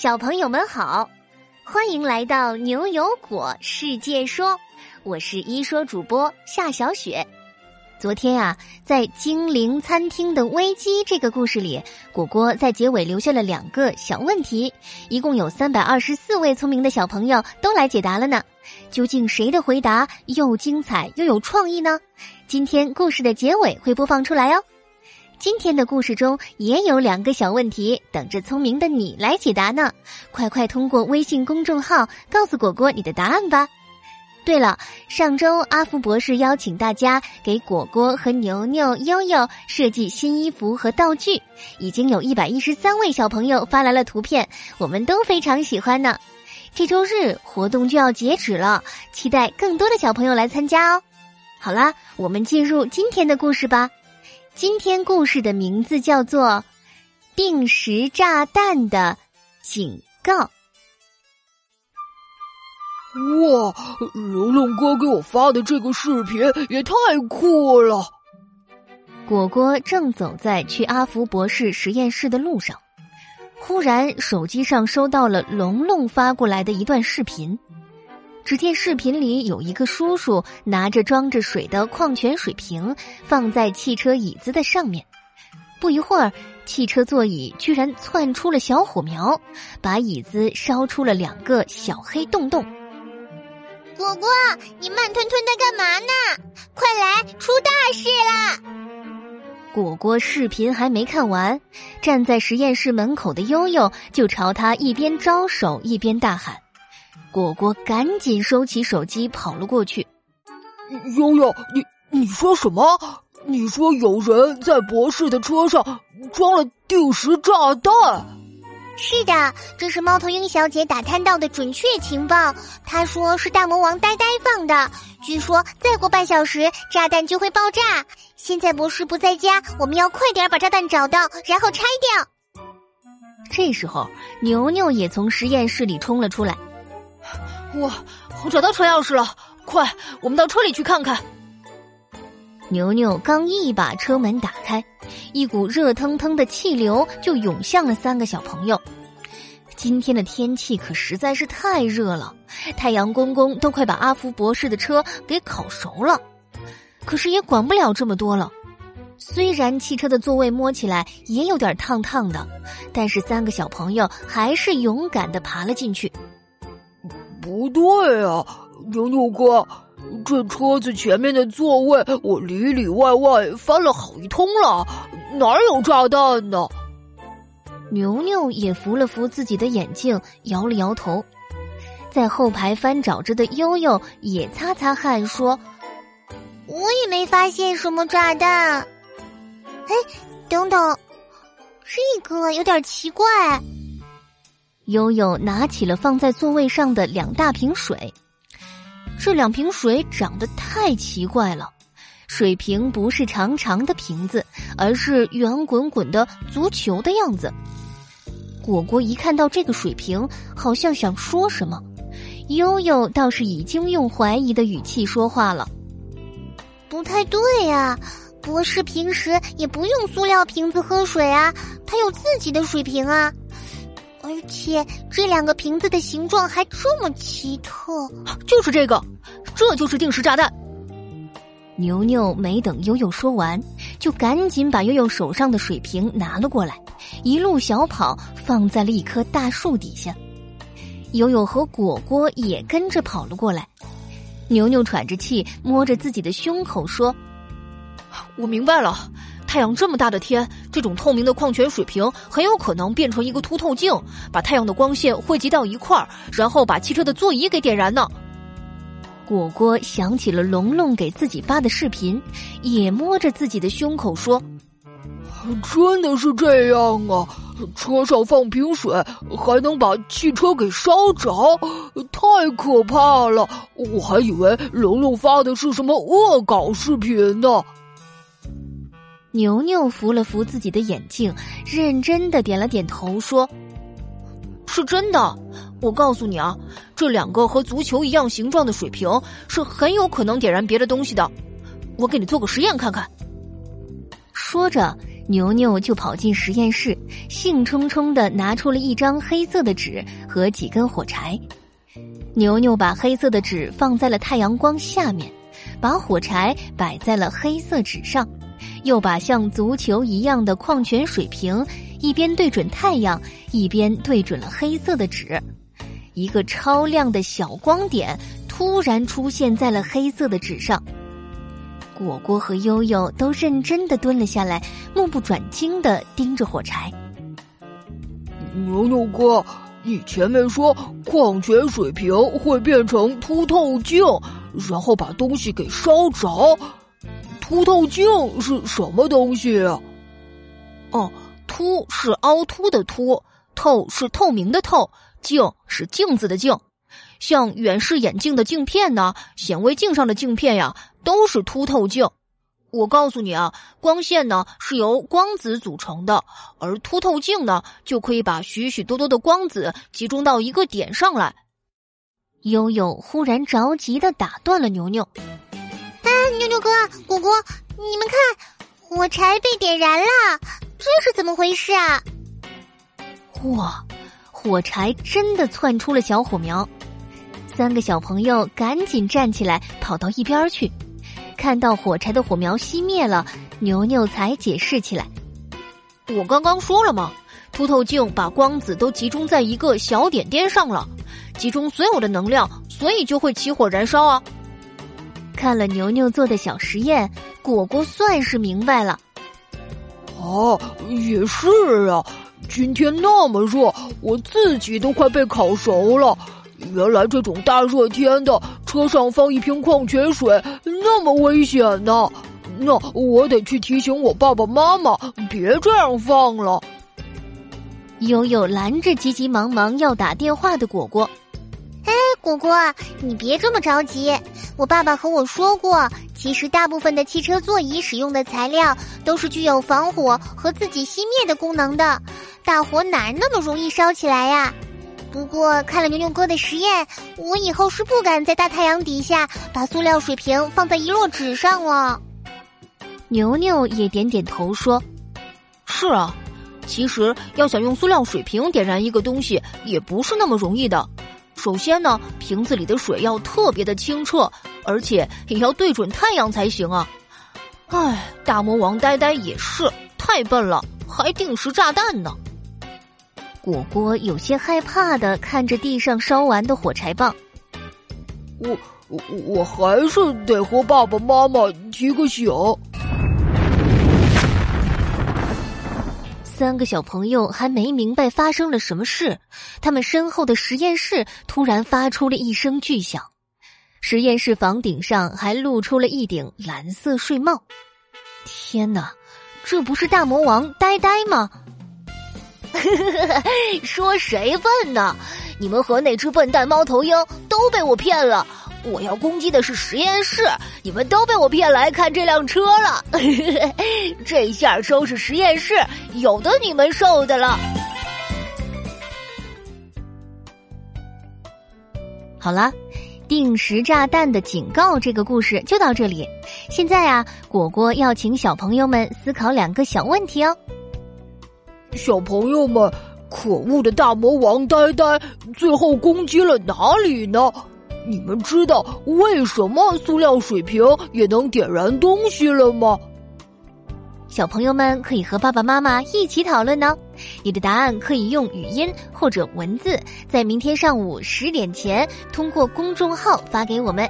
小朋友们好，欢迎来到牛油果世界说，我是一说主播夏小雪。昨天啊，在精灵餐厅的危机这个故事里，果果在结尾留下了两个小问题，一共有三百二十四位聪明的小朋友都来解答了呢。究竟谁的回答又精彩又有创意呢？今天故事的结尾会播放出来哦。今天的故事中也有两个小问题等着聪明的你来解答呢，快快通过微信公众号告诉果果你的答案吧。对了，上周阿福博士邀请大家给果果和牛牛、悠悠设计新衣服和道具，已经有一百一十三位小朋友发来了图片，我们都非常喜欢呢。这周日活动就要截止了，期待更多的小朋友来参加哦。好啦，我们进入今天的故事吧。今天故事的名字叫做《定时炸弹的警告》。哇，龙龙哥给我发的这个视频也太酷了！果果正走在去阿福博士实验室的路上，忽然手机上收到了龙龙发过来的一段视频。只见视频里有一个叔叔拿着装着水的矿泉水瓶放在汽车椅子的上面，不一会儿，汽车座椅居然窜出了小火苗，把椅子烧出了两个小黑洞洞。果果，你慢吞吞的干嘛呢？快来，出大事啦！果果视频还没看完，站在实验室门口的悠悠就朝他一边招手一边大喊。果果赶紧收起手机，跑了过去。悠悠，你你说什么？你说有人在博士的车上装了定时炸弹？是的，这是猫头鹰小姐打探到的准确情报。她说是大魔王呆呆放的。据说再过半小时炸弹就会爆炸。现在博士不在家，我们要快点把炸弹找到，然后拆掉。这时候，牛牛也从实验室里冲了出来。我我找到车钥匙了，快，我们到车里去看看。牛牛刚一把车门打开，一股热腾腾的气流就涌向了三个小朋友。今天的天气可实在是太热了，太阳公公都快把阿福博士的车给烤熟了。可是也管不了这么多了。虽然汽车的座位摸起来也有点烫烫的，但是三个小朋友还是勇敢的爬了进去。不对啊，牛牛哥，这车子前面的座位我里里外外翻了好一通了，哪有炸弹呢？牛牛也扶了扶自己的眼镜，摇了摇头。在后排翻找着的悠悠也擦擦汗说：“我也没发现什么炸弹。”哎，等等，这个有点奇怪。悠悠拿起了放在座位上的两大瓶水，这两瓶水长得太奇怪了。水瓶不是长长的瓶子，而是圆滚滚的足球的样子。果果一看到这个水瓶，好像想说什么，悠悠倒是已经用怀疑的语气说话了：“不太对呀，博士平时也不用塑料瓶子喝水啊，他有自己的水瓶啊。”而且这两个瓶子的形状还这么奇特，就是这个，这就是定时炸弹。牛牛没等悠悠说完，就赶紧把悠悠手上的水瓶拿了过来，一路小跑放在了一棵大树底下。悠悠和果果也跟着跑了过来。牛牛喘着气，摸着自己的胸口说：“我明白了。”太阳这么大的天，这种透明的矿泉水瓶很有可能变成一个凸透镜，把太阳的光线汇集到一块儿，然后把汽车的座椅给点燃呢。果果想起了龙龙给自己发的视频，也摸着自己的胸口说：“真的是这样啊！车上放瓶水还能把汽车给烧着，太可怕了！我还以为龙龙发的是什么恶搞视频呢。”牛牛扶了扶自己的眼镜，认真的点了点头，说：“是真的。我告诉你啊，这两个和足球一样形状的水瓶是很有可能点燃别的东西的。我给你做个实验看看。”说着，牛牛就跑进实验室，兴冲冲的拿出了一张黑色的纸和几根火柴。牛牛把黑色的纸放在了太阳光下面，把火柴摆在了黑色纸上，又把像足球一样的矿泉水瓶一边对准太阳，一边对准了黑色的纸。一个超亮的小光点突然出现在了黑色的纸上。果果和悠悠都认真的蹲了下来，目不转睛的盯着火柴。牛牛哥，你前面说矿泉水瓶会变成凸透镜，然后把东西给烧着。凸透镜是什么东西？哦，凸是凹凸的凸，透是透明的透。镜是镜子的镜，像远视眼镜的镜片呢，显微镜上的镜片呀，都是凸透镜。我告诉你啊，光线呢是由光子组成的，而凸透镜呢就可以把许许多多的光子集中到一个点上来。悠悠忽然着急的打断了牛牛：“哎，牛牛哥，果果，你们看，火柴被点燃了，这是怎么回事啊？”哇！火柴真的窜出了小火苗，三个小朋友赶紧站起来，跑到一边去。看到火柴的火苗熄灭了，牛牛才解释起来：“我刚刚说了嘛？凸透镜把光子都集中在一个小点点上了，集中所有的能量，所以就会起火燃烧啊！”看了牛牛做的小实验，果果算是明白了。哦，也是啊。今天那么热，我自己都快被烤熟了。原来这种大热天的，车上放一瓶矿泉水那么危险呢。那我得去提醒我爸爸妈妈，别这样放了。悠悠拦着急急忙忙要打电话的果果。果果，你别这么着急。我爸爸和我说过，其实大部分的汽车座椅使用的材料都是具有防火和自己熄灭的功能的。大火哪那么容易烧起来呀？不过看了牛牛哥的实验，我以后是不敢在大太阳底下把塑料水瓶放在一摞纸上了。牛牛也点点头说：“是啊，其实要想用塑料水瓶点燃一个东西，也不是那么容易的。首先呢，瓶子里的水要特别的清澈，而且也要对准太阳才行啊。唉，大魔王呆呆也是太笨了，还定时炸弹呢。”果果有些害怕的看着地上烧完的火柴棒，我我我还是得和爸爸妈妈提个醒。三个小朋友还没明白发生了什么事，他们身后的实验室突然发出了一声巨响，实验室房顶上还露出了一顶蓝色睡帽。天哪，这不是大魔王呆呆吗？说谁笨呢？你们和那只笨蛋猫头鹰都被我骗了。我要攻击的是实验室，你们都被我骗来看这辆车了。这下收拾实验室，有的你们受的了。好了，定时炸弹的警告这个故事就到这里。现在啊，果果要请小朋友们思考两个小问题哦。小朋友们，可恶的大魔王呆呆最后攻击了哪里呢？你们知道为什么塑料水瓶也能点燃东西了吗？小朋友们可以和爸爸妈妈一起讨论呢。你的答案可以用语音或者文字，在明天上午十点前通过公众号发给我们。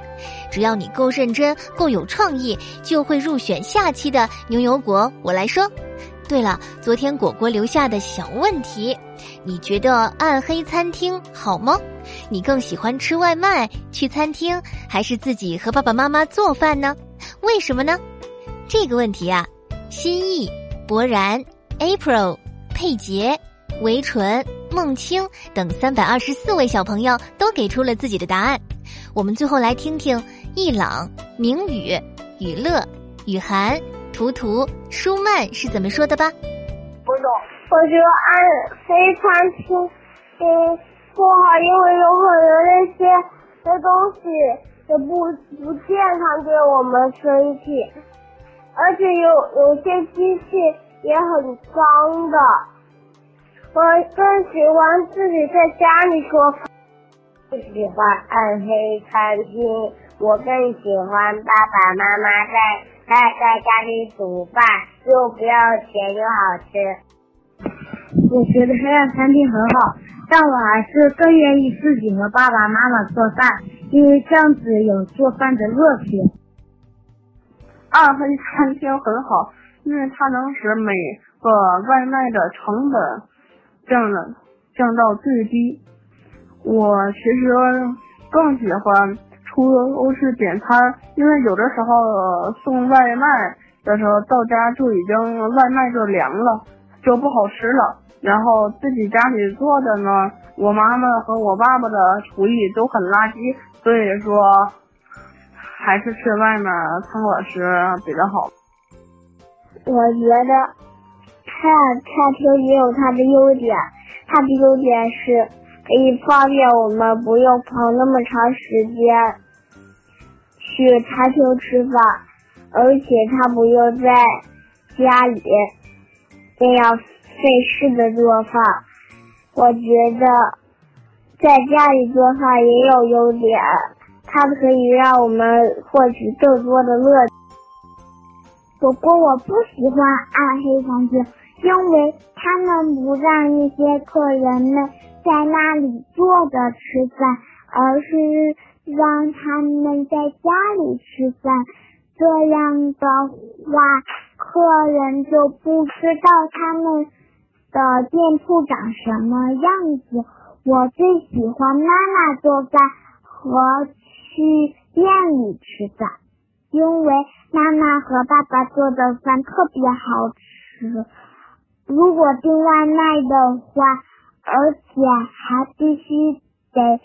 只要你够认真、够有创意，就会入选下期的牛油果。我来说。对了，昨天果果留下的小问题，你觉得暗黑餐厅好吗？你更喜欢吃外卖、去餐厅，还是自己和爸爸妈妈做饭呢？为什么呢？这个问题啊，心意、博然、April、佩杰、维纯、孟青等三百二十四位小朋友都给出了自己的答案。我们最后来听听易朗、明宇、雨乐、雨涵。图图舒曼是怎么说的吧？不懂。我觉得暗黑餐厅嗯不好，因为有可能那些的东西也不不健康，对我们身体。而且有有些机器也很脏的。我更喜欢自己在家里做饭。不喜欢暗黑餐厅，我更喜欢爸爸妈妈在在在家里煮饭，又不要钱又好吃。我觉得黑暗餐厅很好，但我还是更愿意自己和爸爸妈妈做饭，因为这样子有做饭的乐趣。暗黑餐厅很好，因为它能使每个外卖的成本降了降到最低。我其实更喜欢出去点餐，因为有的时候送外卖的时候到家就已经外卖就凉了，就不好吃了。然后自己家里做的呢，我妈妈和我爸爸的厨艺都很垃圾，所以说还是去外面餐馆吃比较好。我觉得黑暗餐厅也有它的优点，它的优点是。可以方便我们不用跑那么长时间去餐厅吃饭，而且他不用在家里那样费事的做饭。我觉得在家里做饭也有优点，它可以让我们获取更多的乐趣。不过我不喜欢暗黑餐厅，因为他们不让那些客人们。在那里坐着吃饭，而是让他们在家里吃饭。这样的话，客人就不知道他们的店铺长什么样子。我最喜欢妈妈做饭和去店里吃饭，因为妈妈和爸爸做的饭特别好吃。如果订外卖的话。而且还必须得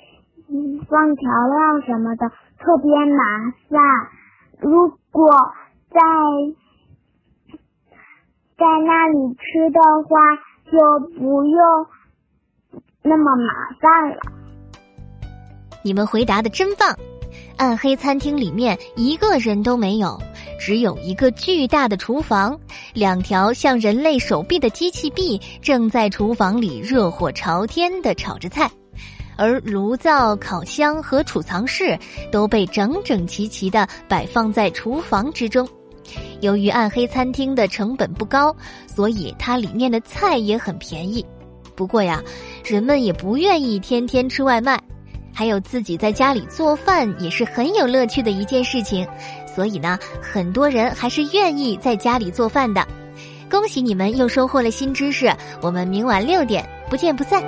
放调料什么的，特别麻烦。如果在在那里吃的话，就不用那么麻烦了。你们回答的真棒！暗黑餐厅里面一个人都没有。只有一个巨大的厨房，两条像人类手臂的机器臂正在厨房里热火朝天的炒着菜，而炉灶、烤箱和储藏室都被整整齐齐的摆放在厨房之中。由于暗黑餐厅的成本不高，所以它里面的菜也很便宜。不过呀，人们也不愿意天天吃外卖，还有自己在家里做饭也是很有乐趣的一件事情。所以呢，很多人还是愿意在家里做饭的。恭喜你们又收获了新知识，我们明晚六点不见不散。